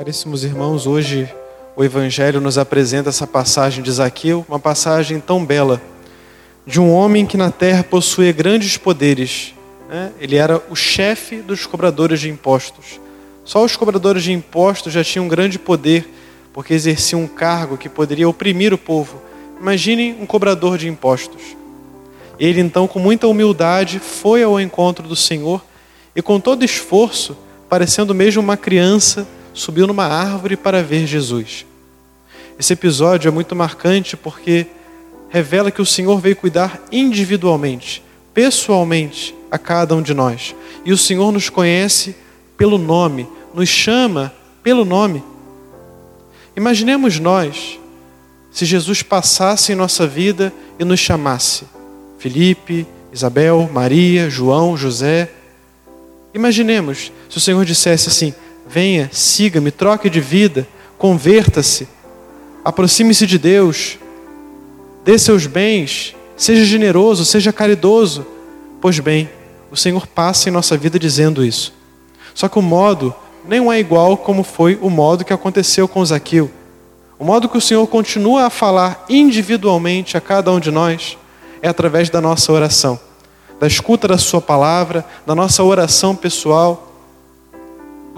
Caríssimos irmãos, hoje o Evangelho nos apresenta essa passagem de Zaqueu, uma passagem tão bela, de um homem que na terra possuía grandes poderes. Né? Ele era o chefe dos cobradores de impostos. Só os cobradores de impostos já tinham grande poder, porque exerciam um cargo que poderia oprimir o povo. Imaginem um cobrador de impostos. Ele então, com muita humildade, foi ao encontro do Senhor e, com todo esforço, parecendo mesmo uma criança, subiu numa árvore para ver Jesus. Esse episódio é muito marcante porque revela que o Senhor veio cuidar individualmente, pessoalmente a cada um de nós. E o Senhor nos conhece pelo nome, nos chama pelo nome. Imaginemos nós se Jesus passasse em nossa vida e nos chamasse. Felipe, Isabel, Maria, João, José. Imaginemos se o Senhor dissesse assim: venha, siga-me, troque de vida, converta-se, aproxime-se de Deus, dê seus bens, seja generoso, seja caridoso. Pois bem, o Senhor passa em nossa vida dizendo isso. Só que o modo não é igual como foi o modo que aconteceu com Zaqueu. O modo que o Senhor continua a falar individualmente a cada um de nós é através da nossa oração, da escuta da Sua palavra, da nossa oração pessoal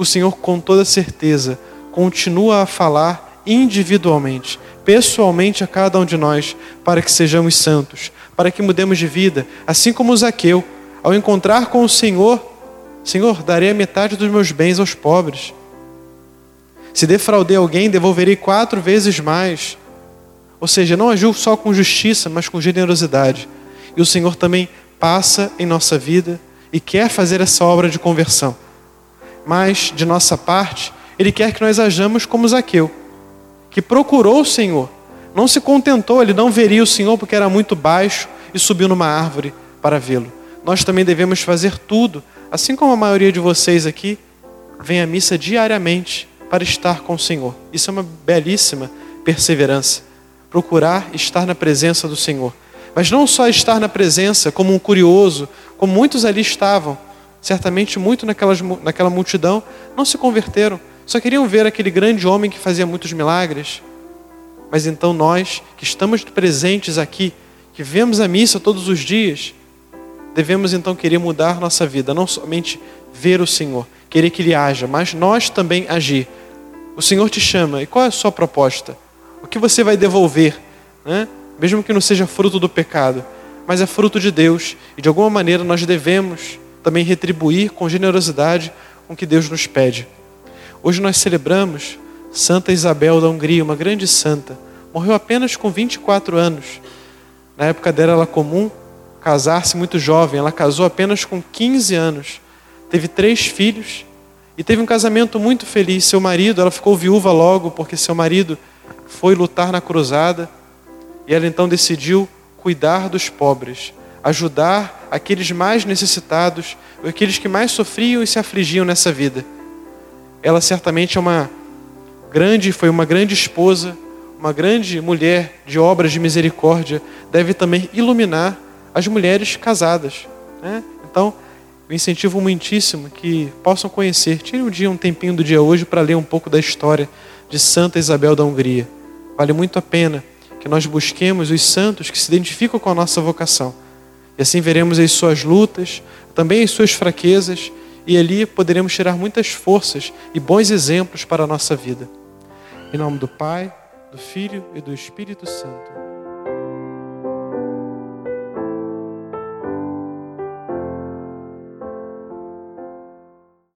o Senhor, com toda certeza, continua a falar individualmente, pessoalmente a cada um de nós, para que sejamos santos, para que mudemos de vida, assim como Zaqueu, ao encontrar com o Senhor, Senhor, darei a metade dos meus bens aos pobres. Se defraudei alguém, devolverei quatro vezes mais. Ou seja, não agiu só com justiça, mas com generosidade. E o Senhor também passa em nossa vida e quer fazer essa obra de conversão mas de nossa parte, Ele quer que nós hajamos como Zaqueu, que procurou o Senhor, não se contentou, ele não veria o Senhor porque era muito baixo e subiu numa árvore para vê-lo. Nós também devemos fazer tudo, assim como a maioria de vocês aqui vem à missa diariamente para estar com o Senhor. Isso é uma belíssima perseverança. Procurar estar na presença do Senhor. Mas não só estar na presença como um curioso, como muitos ali estavam, certamente muito naquelas, naquela multidão, não se converteram. Só queriam ver aquele grande homem que fazia muitos milagres. Mas então nós, que estamos presentes aqui, que vemos a missa todos os dias, devemos então querer mudar nossa vida, não somente ver o Senhor, querer que Ele haja, mas nós também agir. O Senhor te chama, e qual é a sua proposta? O que você vai devolver? Né? Mesmo que não seja fruto do pecado, mas é fruto de Deus, e de alguma maneira nós devemos também retribuir com generosidade com que Deus nos pede. Hoje nós celebramos Santa Isabel da Hungria, uma grande santa. Morreu apenas com 24 anos. Na época dela era comum casar-se muito jovem. Ela casou apenas com 15 anos. Teve três filhos e teve um casamento muito feliz. Seu marido, ela ficou viúva logo porque seu marido foi lutar na cruzada e ela então decidiu cuidar dos pobres ajudar aqueles mais necessitados, aqueles que mais sofriam e se afligiam nessa vida. Ela certamente é uma grande, foi uma grande esposa, uma grande mulher de obras de misericórdia, deve também iluminar as mulheres casadas. Né? Então, eu incentivo muitíssimo que possam conhecer. Tire um dia, um tempinho do dia hoje para ler um pouco da história de Santa Isabel da Hungria. Vale muito a pena que nós busquemos os santos que se identificam com a nossa vocação e assim veremos as suas lutas, também as suas fraquezas, e ali poderemos tirar muitas forças e bons exemplos para a nossa vida. Em nome do Pai, do Filho e do Espírito Santo.